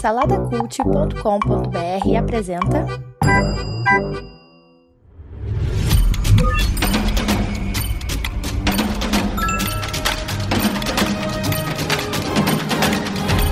Saladacult.com.br apresenta.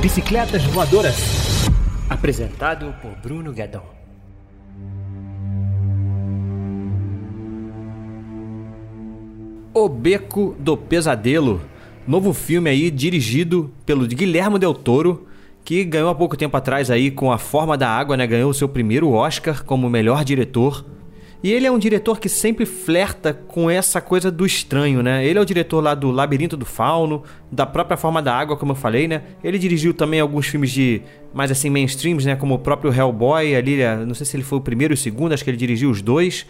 Bicicletas Voadoras. Apresentado por Bruno Guedon. O Beco do Pesadelo. Novo filme aí dirigido pelo Guilherme Del Toro, que ganhou há pouco tempo atrás aí com A Forma da Água, né? Ganhou o seu primeiro Oscar como melhor diretor. E ele é um diretor que sempre flerta com essa coisa do estranho, né? Ele é o diretor lá do Labirinto do Fauno, da própria Forma da Água, como eu falei, né? Ele dirigiu também alguns filmes de mais assim mainstreams, né? Como o próprio Hellboy, ali, não sei se ele foi o primeiro ou o segundo, acho que ele dirigiu os dois.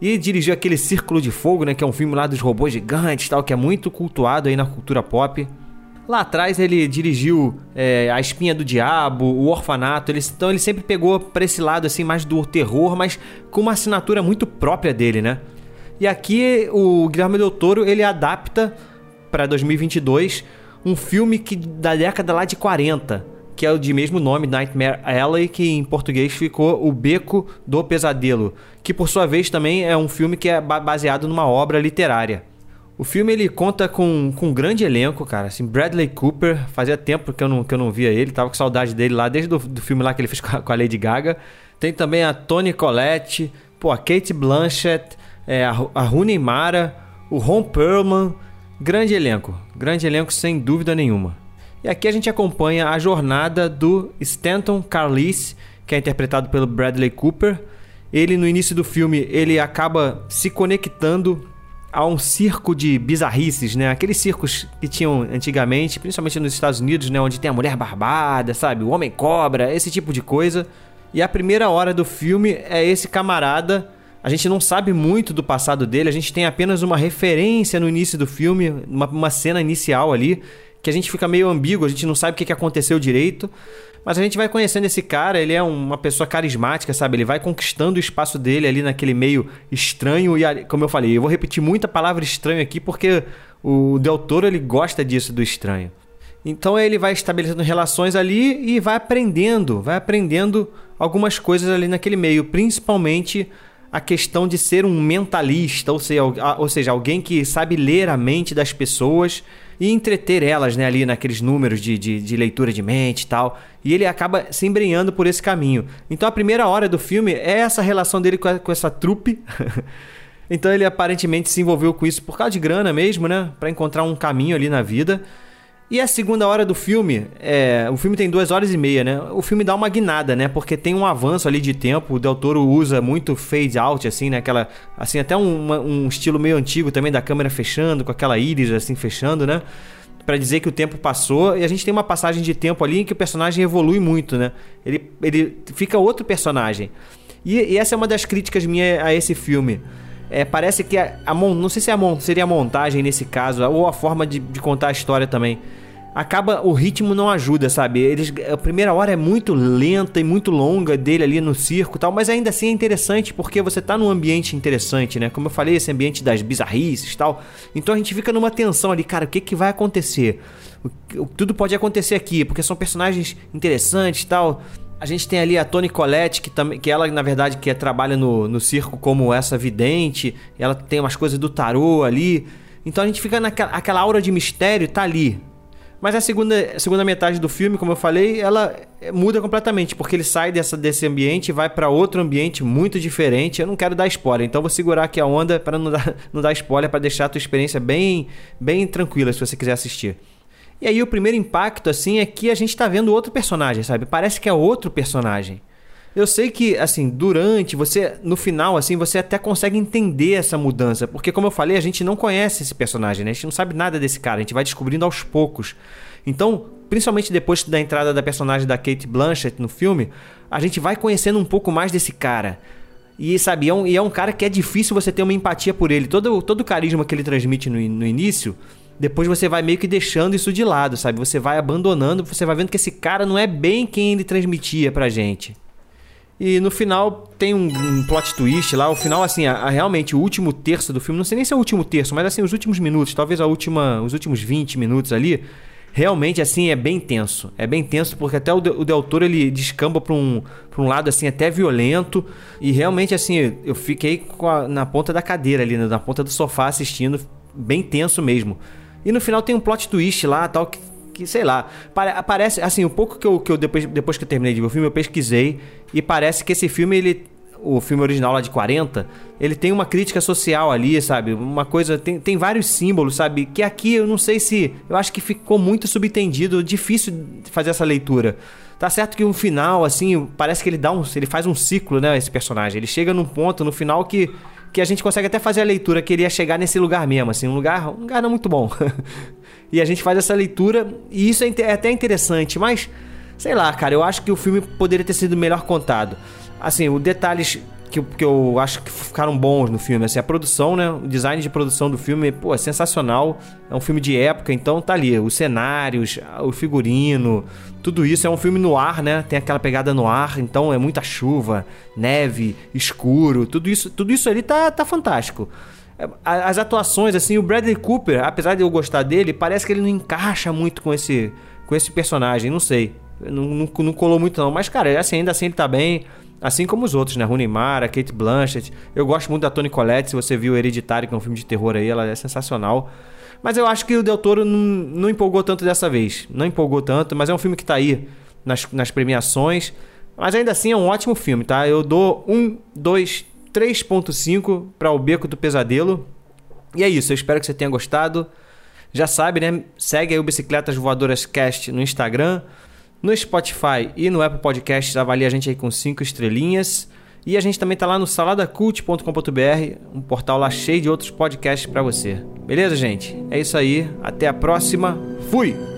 E dirigiu aquele Círculo de Fogo, né? Que é um filme lá dos robôs gigantes tal, que é muito cultuado aí na cultura pop. Lá atrás ele dirigiu é, A Espinha do Diabo, O Orfanato. Ele, então ele sempre pegou para esse lado assim mais do terror, mas com uma assinatura muito própria dele, né? E aqui o Guilherme Del Toro ele adapta para 2022 um filme que da década lá de 40 que é o de mesmo nome, Nightmare Alley, que em português ficou O Beco do Pesadelo, que por sua vez também é um filme que é baseado numa obra literária. O filme ele conta com, com um grande elenco, cara. Assim, Bradley Cooper, fazia tempo que eu não, que eu não via ele, tava com saudade dele lá, desde o do filme lá que ele fez com a, Lady Gaga. Tem também a Toni Collette, pô, a Kate Blanchett, é, a, a Rooney Mara, o Ron Perlman. Grande elenco, grande elenco sem dúvida nenhuma. E aqui a gente acompanha a jornada do Stanton Carlisle, que é interpretado pelo Bradley Cooper. Ele no início do filme, ele acaba se conectando a um circo de bizarrices, né? Aqueles circos que tinham antigamente, principalmente nos Estados Unidos, né, onde tem a mulher barbada, sabe? O homem cobra, esse tipo de coisa. E a primeira hora do filme é esse camarada a gente não sabe muito do passado dele, a gente tem apenas uma referência no início do filme, uma, uma cena inicial ali, que a gente fica meio ambíguo, a gente não sabe o que aconteceu direito. Mas a gente vai conhecendo esse cara, ele é uma pessoa carismática, sabe? Ele vai conquistando o espaço dele ali naquele meio estranho. E, como eu falei, eu vou repetir muita palavra estranho aqui porque o Del Toro ele gosta disso do estranho. Então ele vai estabelecendo relações ali e vai aprendendo, vai aprendendo algumas coisas ali naquele meio, principalmente a questão de ser um mentalista, ou seja, ou seja, alguém que sabe ler a mente das pessoas e entreter elas né, ali naqueles números de, de, de, leitura de mente e tal. E ele acaba se embrenhando por esse caminho. Então a primeira hora do filme é essa relação dele com, a, com essa trupe. então ele aparentemente se envolveu com isso por causa de grana mesmo, né? Para encontrar um caminho ali na vida. E a segunda hora do filme, é, o filme tem duas horas e meia, né? O filme dá uma guinada, né? Porque tem um avanço ali de tempo. O Del Toro usa muito fade out, assim, né? Aquela, assim, até um, um estilo meio antigo também da câmera fechando, com aquela íris assim fechando, né? para dizer que o tempo passou e a gente tem uma passagem de tempo ali em que o personagem evolui muito, né? Ele, ele fica outro personagem. E, e essa é uma das críticas minhas a esse filme. É, parece que a, a, não sei se é a, seria a montagem nesse caso ou a forma de, de contar a história também acaba o ritmo não ajuda, sabe? Eles, a primeira hora é muito lenta e muito longa dele ali no circo e tal, mas ainda assim é interessante porque você tá num ambiente interessante, né? Como eu falei, esse ambiente das bizarrices e tal. Então a gente fica numa tensão ali, cara, o que que vai acontecer? O, tudo pode acontecer aqui, porque são personagens interessantes e tal. A gente tem ali a Toni Collette, que, também, que ela, na verdade, que é, trabalha no, no circo como essa vidente. Ela tem umas coisas do tarô ali. Então a gente fica naquela aquela aura de mistério, tá ali. Mas a segunda, a segunda metade do filme, como eu falei, ela muda completamente, porque ele sai dessa, desse ambiente e vai para outro ambiente muito diferente. Eu não quero dar spoiler, então vou segurar aqui a onda para não dar, não dar spoiler, para deixar a tua experiência bem, bem tranquila se você quiser assistir. E aí o primeiro impacto, assim, é que a gente tá vendo outro personagem, sabe? Parece que é outro personagem. Eu sei que, assim, durante, você, no final, assim, você até consegue entender essa mudança. Porque, como eu falei, a gente não conhece esse personagem, né? A gente não sabe nada desse cara, a gente vai descobrindo aos poucos. Então, principalmente depois da entrada da personagem da Kate Blanchett no filme, a gente vai conhecendo um pouco mais desse cara. E, sabe, é um, e é um cara que é difícil você ter uma empatia por ele. Todo, todo o carisma que ele transmite no, no início, depois você vai meio que deixando isso de lado, sabe? Você vai abandonando, você vai vendo que esse cara não é bem quem ele transmitia pra gente. E no final tem um, um, plot twist lá. O final, assim, a, a, realmente o último terço do filme, não sei nem se é o último terço, mas assim, os últimos minutos, talvez a última, os últimos 20 minutos ali, realmente assim é bem tenso. É bem tenso porque até o, o Del Toro ele descamba para um, pra um lado assim até violento e realmente assim eu fiquei a, na ponta da cadeira ali, né, na ponta do sofá assistindo, bem tenso mesmo. E no final tem um plot twist lá, tal que que, sei lá, parece, assim, um pouco que eu, que eu depois, depois que eu terminei de ver o filme, eu pesquisei e parece que esse filme, ele o filme original lá de 40, ele tem uma crítica social ali, sabe? Uma coisa. Tem, tem vários símbolos, sabe? Que aqui eu não sei se. Eu acho que ficou muito subentendido, difícil fazer essa leitura. Tá certo que no final, assim, parece que ele dá um. Ele faz um ciclo, né? Esse personagem. Ele chega num ponto no final que. Que a gente consegue até fazer a leitura, que ele ia chegar nesse lugar mesmo, assim, um lugar, um lugar não muito bom. e a gente faz essa leitura, e isso é, é até interessante, mas sei lá, cara, eu acho que o filme poderia ter sido melhor contado. Assim, os detalhes que, que eu acho que ficaram bons no filme, assim, a produção, né? O design de produção do filme, pô, é sensacional. É um filme de época, então tá ali, os cenários, o figurino, tudo isso é um filme no ar, né? Tem aquela pegada no ar, então é muita chuva, neve, escuro, tudo isso, tudo isso ali tá, tá fantástico. As atuações, assim, o Bradley Cooper, apesar de eu gostar dele, parece que ele não encaixa muito com esse, com esse personagem, não sei. Não, não, não colou muito não, mas cara, assim, ainda assim ele tá bem. Assim como os outros, né? Rooney Mara, Kate Blanchett. Eu gosto muito da Toni Collette. Se você viu Hereditário, que é um filme de terror aí, ela é sensacional. Mas eu acho que o Del Toro não, não empolgou tanto dessa vez. Não empolgou tanto, mas é um filme que tá aí nas, nas premiações. Mas ainda assim é um ótimo filme, tá? Eu dou 1, 2, 3.5 para O Beco do Pesadelo. E é isso, eu espero que você tenha gostado. Já sabe, né? Segue aí o Bicicletas Voadoras Cast no Instagram. No Spotify e no Apple Podcasts, avalie a gente aí com 5 estrelinhas. E a gente também tá lá no saladacult.com.br, um portal lá cheio de outros podcasts para você. Beleza, gente? É isso aí. Até a próxima. Fui!